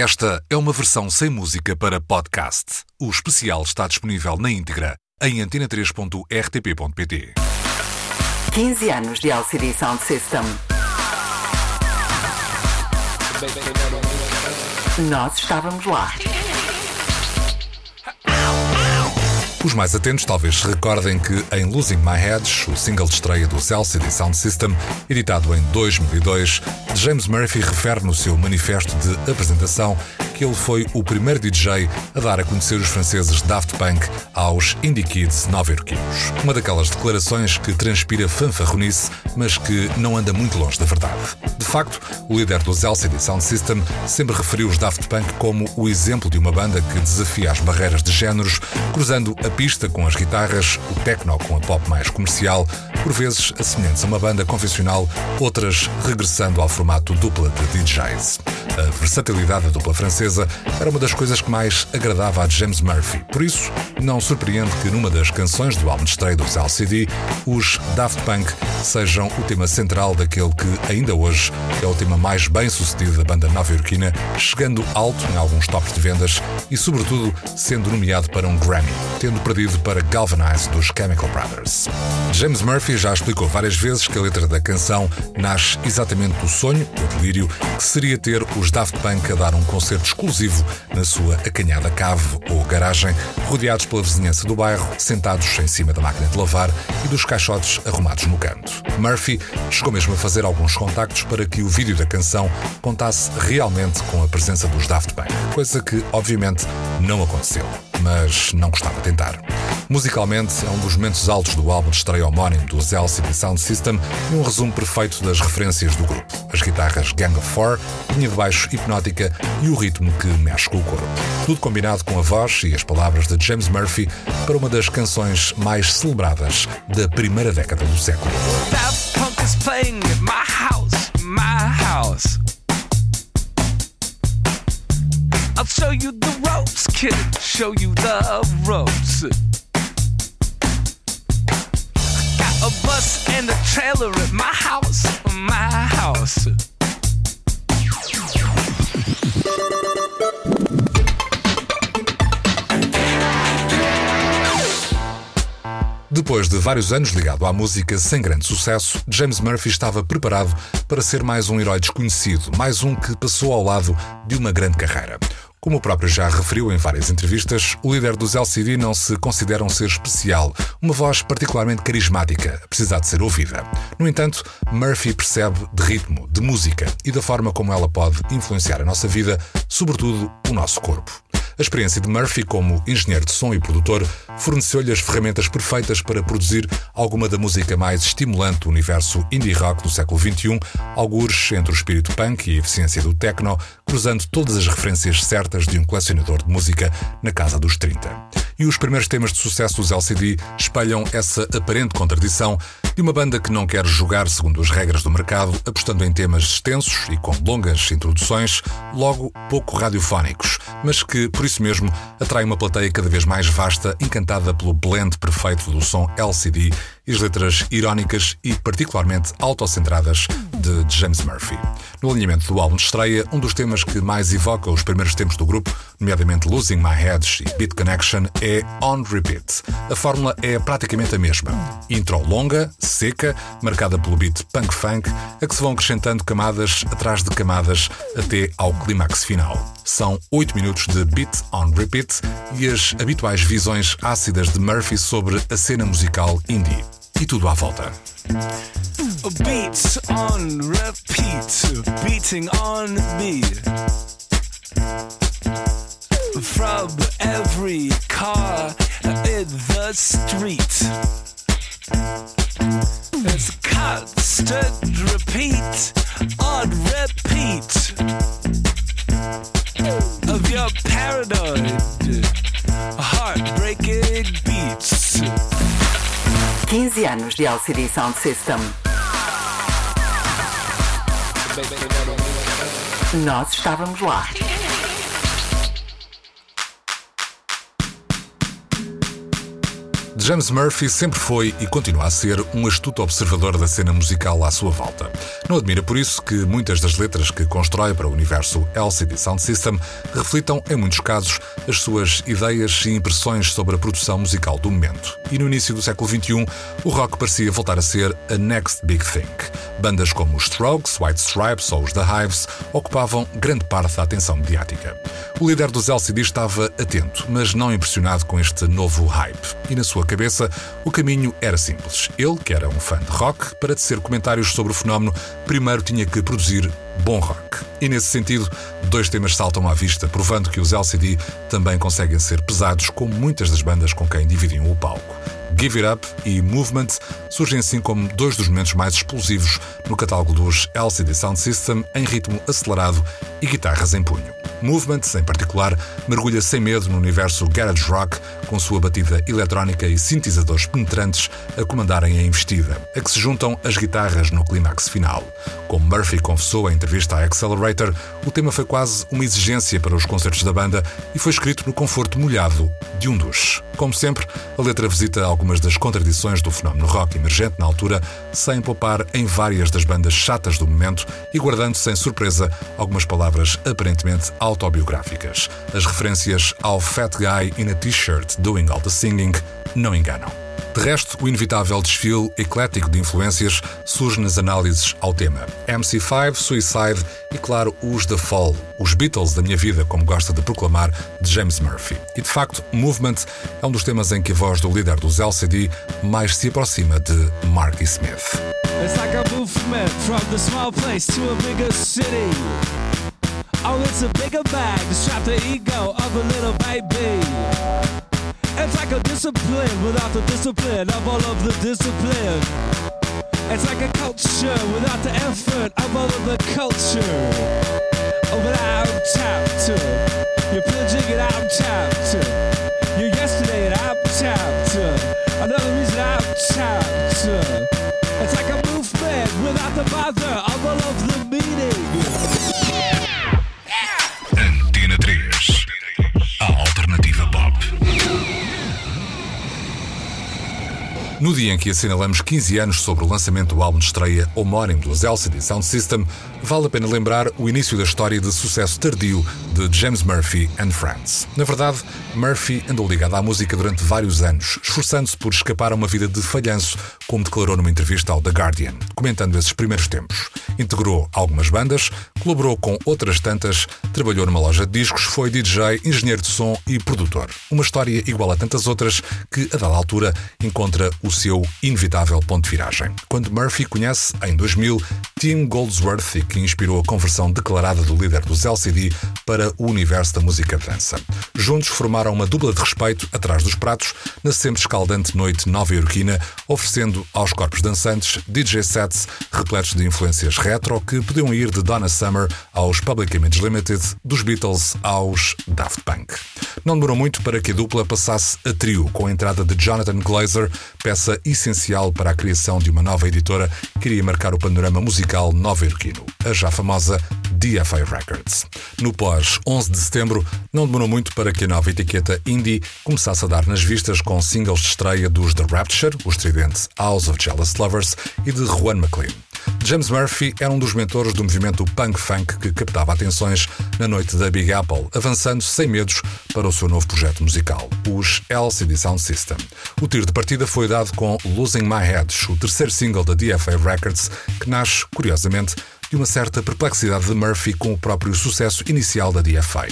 Esta é uma versão sem música para podcast. O especial está disponível na íntegra em antena3.rtp.pt. 15 anos de LCD Sound System. Nós estávamos lá. Os mais atentos talvez recordem que em Losing My Head, o single de estreia dos LCD Sound System, editado em 2002, James Murphy refere no seu manifesto de apresentação que ele foi o primeiro DJ a dar a conhecer os franceses Daft Punk aos Indie Kids nova-iorquinos. Uma daquelas declarações que transpira fanfarronice, mas que não anda muito longe da verdade. De facto, o líder dos LCD Sound System sempre referiu os Daft Punk como o exemplo de uma banda que desafia as barreiras de géneros, cruzando a pista com as guitarras, o techno com a pop mais comercial, por vezes assemelhantes a uma banda convencional, outras regressando ao formato dupla de DJs. A versatilidade da dupla francesa era uma das coisas que mais agradava a James Murphy. Por isso, não surpreende que numa das canções do álbum de estreia dos LCD, os Daft Punk sejam o tema central daquele que, ainda hoje, é o tema mais bem sucedido da banda nova-iorquina, chegando alto em alguns tops de vendas e, sobretudo, sendo nomeado para um Grammy, tendo perdido para Galvanize dos Chemical Brothers. James Murphy já explicou várias vezes que a letra da canção nasce exatamente do sonho, o delírio, que seria ter os Daft Punk a dar um concerto exclusivo na sua acanhada cave ou garagem, rodeados pela vizinhança do bairro, sentados em cima da máquina de lavar e dos caixotes arrumados no canto. Murphy chegou mesmo a fazer alguns contactos para que o vídeo da canção contasse realmente com a presença dos Daft Punk, coisa que, obviamente, não aconteceu mas não gostava de tentar. Musicalmente, é um dos momentos altos do álbum de estreia homónimo dos LCD Sound System e um resumo perfeito das referências do grupo. As guitarras Gang of Four, linha de baixo hipnótica e o ritmo que mexe com o corpo. Tudo combinado com a voz e as palavras de James Murphy para uma das canções mais celebradas da primeira década do século. I'll show you the ropes, kid. Show you the ropes. And a trailer at my house, my house. Depois de vários anos ligado à música sem grande sucesso, James Murphy estava preparado para ser mais um herói desconhecido, mais um que passou ao lado de uma grande carreira. Como o próprio já referiu em várias entrevistas, o líder dos LCD não se considera um ser especial, uma voz particularmente carismática, precisar de ser ouvida. No entanto, Murphy percebe de ritmo, de música e da forma como ela pode influenciar a nossa vida, sobretudo o nosso corpo. A experiência de Murphy como engenheiro de som e produtor forneceu-lhe as ferramentas perfeitas para produzir alguma da música mais estimulante do universo indie rock do século XXI, algures entre o espírito punk e a eficiência do techno, cruzando todas as referências certas de um colecionador de música na casa dos 30. E os primeiros temas de sucesso dos LCD espelham essa aparente contradição de uma banda que não quer jogar segundo as regras do mercado, apostando em temas extensos e com longas introduções, logo pouco radiofónicos, mas que, por isso mesmo, atrai uma plateia cada vez mais vasta, encantada pelo blend perfeito do som LCD e as letras irónicas e particularmente autocentradas de James Murphy. No alinhamento do álbum de estreia, um dos temas que mais evoca os primeiros tempos do grupo, nomeadamente Losing My Head e Beat Connection, é On Repeat. A fórmula é praticamente a mesma. Intro longa, seca, marcada pelo beat punk funk, a que se vão acrescentando camadas atrás de camadas até ao clímax final. São 8 minutos de beat on repeat e as habituais visões ácidas de Murphy sobre a cena musical indie e tudo à volta. Beats on repeat, beating on me. From every car in the street. It's constant repeat on repeat of your paranoid, 15 anos de LCD Sound System. Nós estávamos lá. James Murphy sempre foi e continua a ser um astuto observador da cena musical à sua volta. Não admira por isso que muitas das letras que constrói para o universo LCD Sound System reflitam, em muitos casos, as suas ideias e impressões sobre a produção musical do momento. E no início do século XXI, o rock parecia voltar a ser a next big thing. Bandas como os Strokes, White Stripes ou os The Hives ocupavam grande parte da atenção mediática. O líder dos LCD estava atento, mas não impressionado com este novo hype. E na sua o caminho era simples. Ele, que era um fã de rock, para tecer comentários sobre o fenómeno, primeiro tinha que produzir bom rock. E nesse sentido, dois temas saltam à vista, provando que os LCD também conseguem ser pesados, como muitas das bandas com quem dividiam o palco. Give It Up e Movement surgem assim como dois dos momentos mais explosivos no catálogo dos LCD Sound System em ritmo acelerado e guitarras em punho. Movement, em particular, mergulha sem medo no universo garage rock, com sua batida eletrónica e sintetizadores penetrantes a comandarem a investida, a que se juntam as guitarras no clímax final. Como Murphy confessou em entrevista à Accelerator, o tema foi quase uma exigência para os concertos da banda e foi escrito no conforto molhado de um duche. Como sempre, a letra visita algumas das contradições do fenómeno rock emergente na altura, sem poupar em várias das bandas chatas do momento e guardando sem surpresa algumas palavras aparentemente autobiográficas. As referências ao Fat Guy in a T-shirt doing all the singing não enganam. De resto, o inevitável desfile eclético de influências surge nas análises ao tema. MC5, Suicide e, claro, os The Fall, os Beatles da minha vida, como gosta de proclamar de James Murphy. E, de facto, Movement é um dos temas em que a voz do líder dos LCD mais se aproxima de Marky Smith. It's like a movement from the small place to a bigger city. It's a bigger bag to strap the ego of a little baby. It's like a discipline without the discipline of all of the discipline. It's like a culture without the effort of all of the culture. Oh, but I'm You're pillaging it, I'm tapped You're yesterday and I'm Another reason I'm to It's like a movement without the bother of all of the No dia em que assinalamos 15 anos sobre o lançamento do álbum de estreia homónimo dos LCD Sound System, vale a pena lembrar o início da história de sucesso tardio de James Murphy and Friends. Na verdade, Murphy andou ligado à música durante vários anos, esforçando-se por escapar a uma vida de falhanço, como declarou numa entrevista ao The Guardian, comentando esses primeiros tempos. Integrou algumas bandas, colaborou com outras tantas, trabalhou numa loja de discos, foi DJ, engenheiro de som e produtor. Uma história igual a tantas outras que, a dada altura, encontra o seu inevitável ponto de viragem. Quando Murphy conhece, em 2000, Tim Goldsworthy, que inspirou a conversão declarada do líder dos LCD para o universo da música dança. Juntos formaram uma dupla de respeito atrás dos pratos na sempre escaldante noite nova-iorquina, oferecendo aos corpos dançantes DJ sets repletos de influências retro que podiam ir de Donna Summer aos Public Image Limited, dos Beatles aos Daft Punk. Não demorou muito para que a dupla passasse a trio, com a entrada de Jonathan Glazer, peça essencial para a criação de uma nova editora que iria marcar o panorama musical nova-iorquino, a já famosa DFA Records. No pós 11 de setembro, não demorou muito para que a nova etiqueta indie começasse a dar nas vistas com singles de estreia dos The Rapture, o estridente House of Jealous Lovers e de Juan McLean. James Murphy era um dos mentores do movimento punk funk que captava atenções na noite da Big Apple, avançando sem medos para o seu novo projeto musical, os LCD Sound System. O tiro de partida foi dado com Losing My Head, o terceiro single da DFA Records, que nasce, curiosamente, de uma certa perplexidade de Murphy com o próprio sucesso inicial da DFA.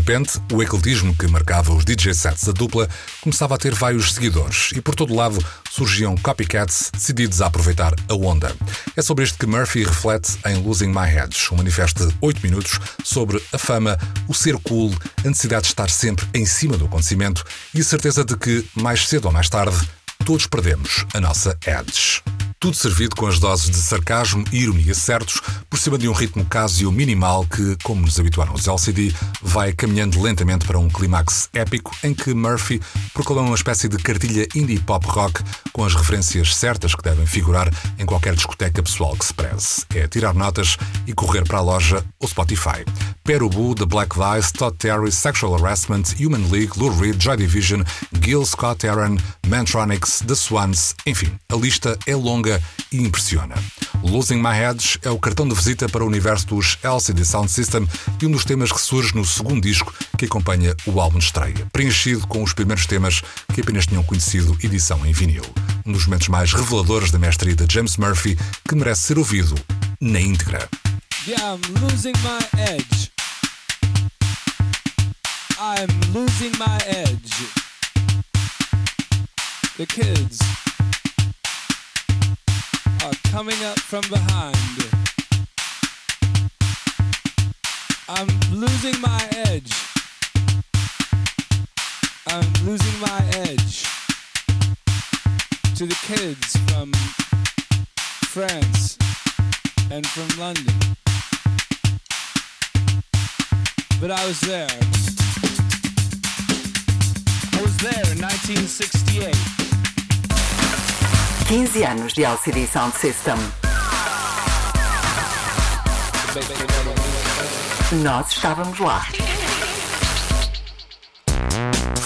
Repente, o ecletismo que marcava os DJ sets da dupla começava a ter vários seguidores e por todo lado surgiam copycats decididos a aproveitar a onda. É sobre isto que Murphy reflete em Losing My Head, um manifesto de 8 minutos sobre a fama, o ser cool, a necessidade de estar sempre em cima do acontecimento e a certeza de que, mais cedo ou mais tarde, todos perdemos a nossa edge. Tudo servido com as doses de sarcasmo e ironia certos, por cima de um ritmo casio minimal que, como nos habituaram os LCD, vai caminhando lentamente para um clímax épico em que Murphy proclama uma espécie de cartilha indie pop rock com as referências certas que devem figurar em qualquer discoteca pessoal que se preze. É tirar notas e correr para a loja ou Spotify. Perubu, The Black Vice, Todd Terry, Sexual Harassment, Human League, Lou Reed, Joy Division, Gil Scott Aaron, Mantronics, The Swans, enfim, a lista é longa e impressiona. Losing My Heads é o cartão de visita para o universo dos LCD Sound System e um dos temas que surge no segundo disco que acompanha o álbum de estreia, preenchido com os primeiros temas que apenas tinham conhecido edição em vinil. Um dos momentos mais reveladores da mestria de James Murphy que merece ser ouvido na íntegra. Yeah, I'm losing my edge. I'm losing my edge. The kids are coming up from behind. I'm losing my edge. I'm losing my edge to the kids from France and from London. But I was there. I was there in 1968. 15 anos de LCD Sound System. Nós estávamos lá.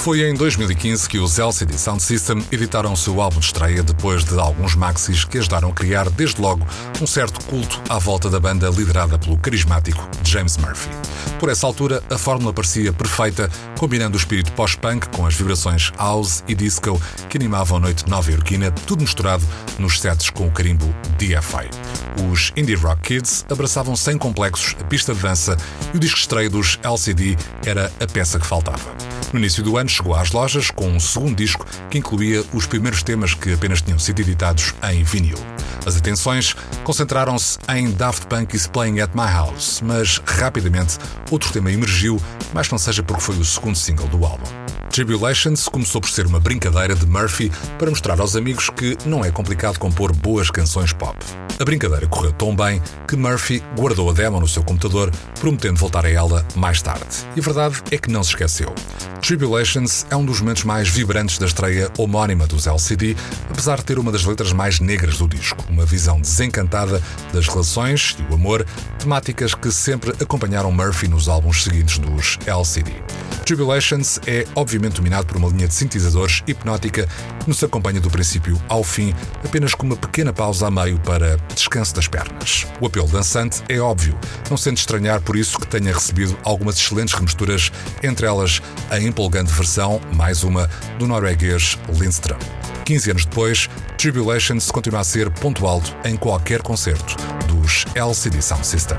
Foi em 2015 que os LCD Sound System editaram seu álbum de estreia depois de alguns maxis que ajudaram a criar, desde logo, um certo culto à volta da banda liderada pelo carismático James Murphy. Por essa altura, a fórmula parecia perfeita, combinando o espírito pós-punk com as vibrações house e disco que animavam a noite nova-iorquina, tudo misturado nos sets com o carimbo DFI. Os Indie Rock Kids abraçavam sem complexos a pista de dança e o disco estreia dos LCD era a peça que faltava. No início do ano chegou às lojas com um segundo disco que incluía os primeiros temas que apenas tinham sido editados em vinil. As atenções concentraram-se em Daft Punk is Playing at My House, mas rapidamente outro tema emergiu, mais não seja porque foi o segundo single do álbum. Tribulations começou por ser uma brincadeira de Murphy para mostrar aos amigos que não é complicado compor boas canções pop. A brincadeira correu tão bem que Murphy guardou a demo no seu computador, prometendo voltar a ela mais tarde. E a verdade é que não se esqueceu. Tribulations é um dos momentos mais vibrantes da estreia homónima dos LCD, apesar de ter uma das letras mais negras do disco, uma visão desencantada das relações e o amor, temáticas que sempre acompanharam Murphy nos álbuns seguintes dos LCD. Tribulations é obviamente dominado por uma linha de sintetizadores hipnótica que nos acompanha do princípio ao fim, apenas com uma pequena pausa a meio para descanso das pernas. O apelo dançante é óbvio, não sendo estranhar por isso que tenha recebido algumas excelentes remisturas, entre elas a empolgante versão, mais uma, do norueguês Lindström. 15 anos depois, Tribulations continua a ser ponto alto em qualquer concerto dos LCD Sound System.